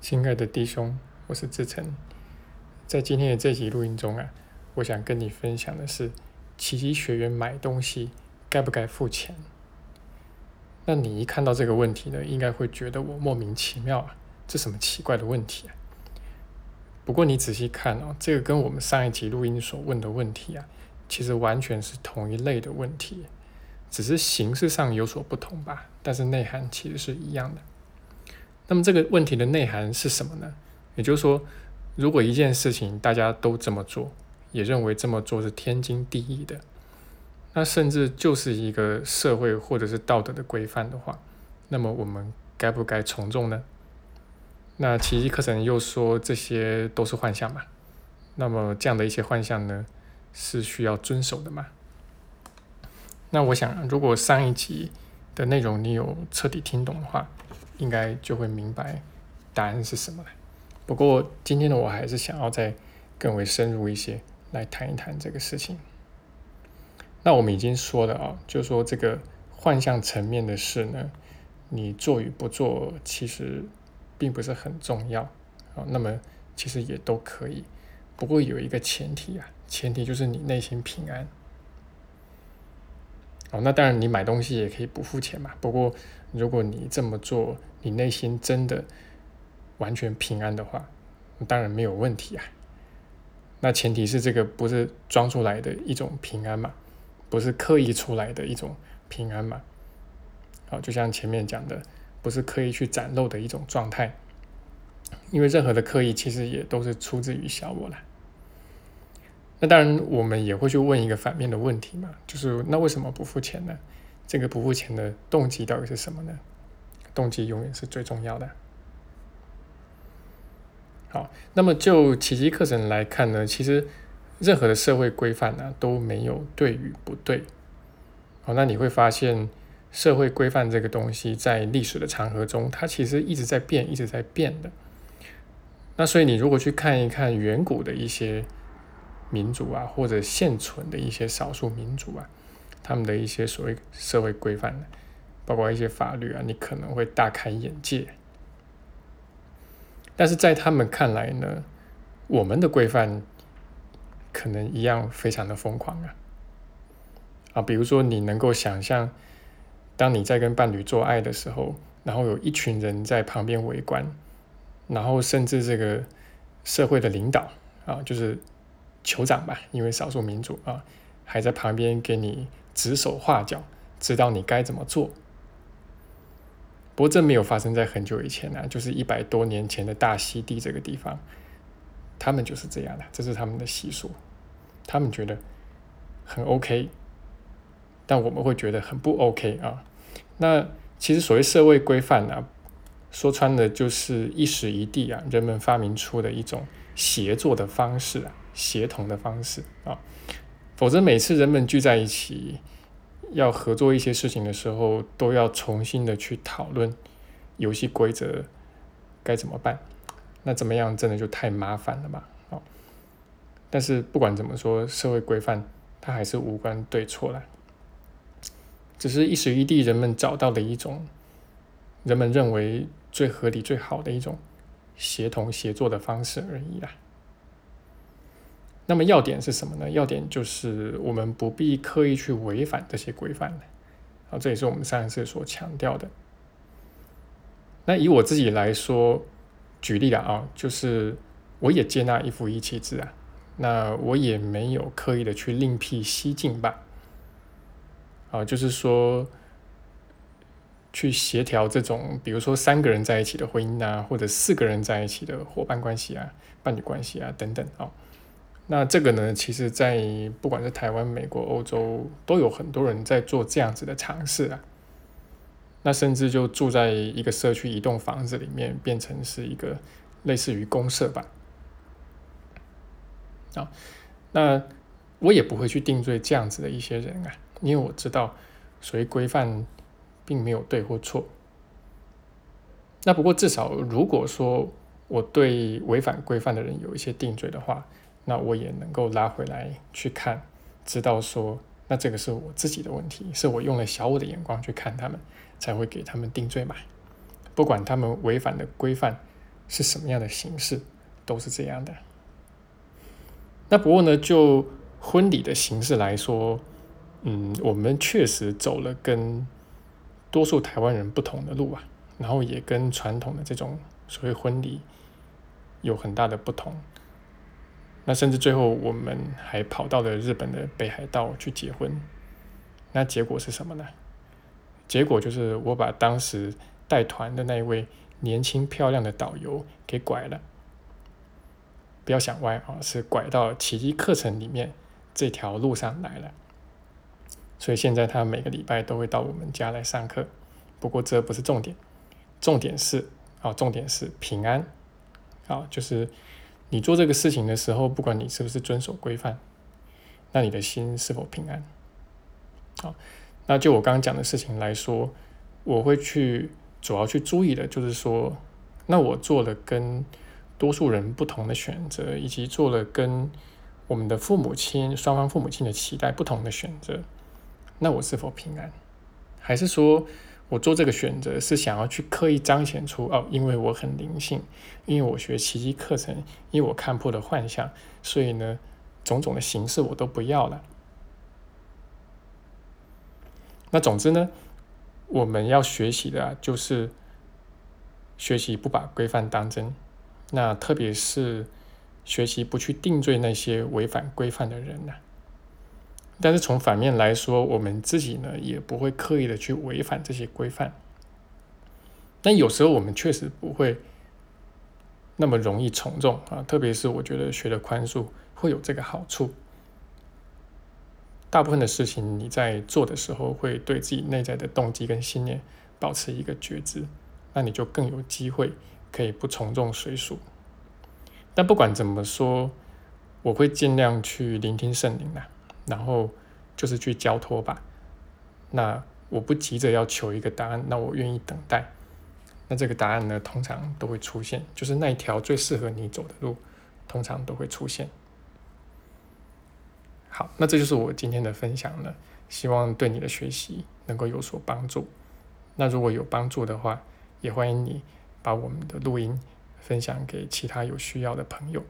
亲爱的弟兄，我是志成。在今天的这集录音中啊，我想跟你分享的是，奇迹学员买东西该不该付钱？那你一看到这个问题呢，应该会觉得我莫名其妙啊，这什么奇怪的问题啊？不过你仔细看哦，这个跟我们上一集录音所问的问题啊，其实完全是同一类的问题，只是形式上有所不同吧，但是内涵其实是一样的。那么这个问题的内涵是什么呢？也就是说，如果一件事情大家都这么做，也认为这么做是天经地义的，那甚至就是一个社会或者是道德的规范的话，那么我们该不该从众呢？那奇迹课程又说这些都是幻象嘛？那么这样的一些幻象呢，是需要遵守的吗？那我想，如果上一集的内容你有彻底听懂的话，应该就会明白答案是什么了。不过今天呢，我还是想要再更为深入一些来谈一谈这个事情。那我们已经说了啊，就说这个幻象层面的事呢，你做与不做其实并不是很重要啊。那么其实也都可以，不过有一个前提啊，前提就是你内心平安。哦，那当然你买东西也可以不付钱嘛。不过如果你这么做，你内心真的完全平安的话，当然没有问题啊。那前提是这个不是装出来的一种平安嘛，不是刻意出来的一种平安嘛。好，就像前面讲的，不是刻意去展露的一种状态，因为任何的刻意其实也都是出自于小我了。那当然，我们也会去问一个反面的问题嘛，就是那为什么不付钱呢？这个不付钱的动机到底是什么呢？动机永远是最重要的。好，那么就奇迹课程来看呢，其实任何的社会规范呢都没有对与不对。好，那你会发现社会规范这个东西在历史的长河中，它其实一直在变，一直在变的。那所以你如果去看一看远古的一些。民主啊，或者现存的一些少数民族啊，他们的一些所谓社会规范，包括一些法律啊，你可能会大开眼界。但是在他们看来呢，我们的规范可能一样非常的疯狂啊！啊，比如说你能够想象，当你在跟伴侣做爱的时候，然后有一群人在旁边围观，然后甚至这个社会的领导啊，就是。酋长吧，因为少数民族啊，还在旁边给你指手画脚，知道你该怎么做。不过这没有发生在很久以前啊，就是一百多年前的大溪地这个地方，他们就是这样的，这是他们的习俗，他们觉得很 OK，但我们会觉得很不 OK 啊。那其实所谓社会规范呢，说穿了就是一时一地啊，人们发明出的一种协作的方式啊。协同的方式啊，否则每次人们聚在一起要合作一些事情的时候，都要重新的去讨论游戏规则该怎么办。那怎么样，真的就太麻烦了嘛？哦，但是不管怎么说，社会规范它还是无关对错啦，只是一时一地人们找到了一种人们认为最合理、最好的一种协同协作的方式而已啦。那么要点是什么呢？要点就是我们不必刻意去违反这些规范，啊，这也是我们上一次所强调的。那以我自己来说，举例了啊，就是我也接纳一夫一妻制啊，那我也没有刻意的去另辟蹊径吧，啊，就是说去协调这种，比如说三个人在一起的婚姻啊，或者四个人在一起的伙伴关系啊、伴侣关系啊等等啊。那这个呢，其实，在不管是台湾、美国、欧洲，都有很多人在做这样子的尝试啊。那甚至就住在一个社区一栋房子里面，变成是一个类似于公社吧。啊，那我也不会去定罪这样子的一些人啊，因为我知道，所谓规范并没有对或错。那不过至少，如果说我对违反规范的人有一些定罪的话，那我也能够拉回来去看，知道说，那这个是我自己的问题，是我用了小我的眼光去看他们，才会给他们定罪嘛。不管他们违反的规范是什么样的形式，都是这样的。那不过呢，就婚礼的形式来说，嗯，我们确实走了跟多数台湾人不同的路啊，然后也跟传统的这种所谓婚礼有很大的不同。那甚至最后我们还跑到了日本的北海道去结婚，那结果是什么呢？结果就是我把当时带团的那一位年轻漂亮的导游给拐了。不要想歪啊，是拐到奇迹课程里面这条路上来了。所以现在他每个礼拜都会到我们家来上课。不过这不是重点，重点是啊，重点是平安啊，就是你做这个事情的时候，不管你是不是遵守规范，那你的心是否平安？好，那就我刚刚讲的事情来说，我会去主要去注意的就是说，那我做了跟。多数人不同的选择，以及做了跟我们的父母亲双方父母亲的期待不同的选择，那我是否平安？还是说我做这个选择是想要去刻意彰显出哦，因为我很灵性，因为我学奇迹课程，因为我看破了幻象，所以呢，种种的形式我都不要了。那总之呢，我们要学习的就是学习不把规范当真。那特别是学习不去定罪那些违反规范的人呢？但是从反面来说，我们自己呢也不会刻意的去违反这些规范。但有时候我们确实不会那么容易从众啊，特别是我觉得学的宽恕会有这个好处。大部分的事情你在做的时候，会对自己内在的动机跟信念保持一个觉知，那你就更有机会。可以不从众随俗，但不管怎么说，我会尽量去聆听圣灵的，然后就是去交托吧。那我不急着要求一个答案，那我愿意等待。那这个答案呢，通常都会出现，就是那一条最适合你走的路，通常都会出现。好，那这就是我今天的分享了，希望对你的学习能够有所帮助。那如果有帮助的话，也欢迎你。把我们的录音分享给其他有需要的朋友。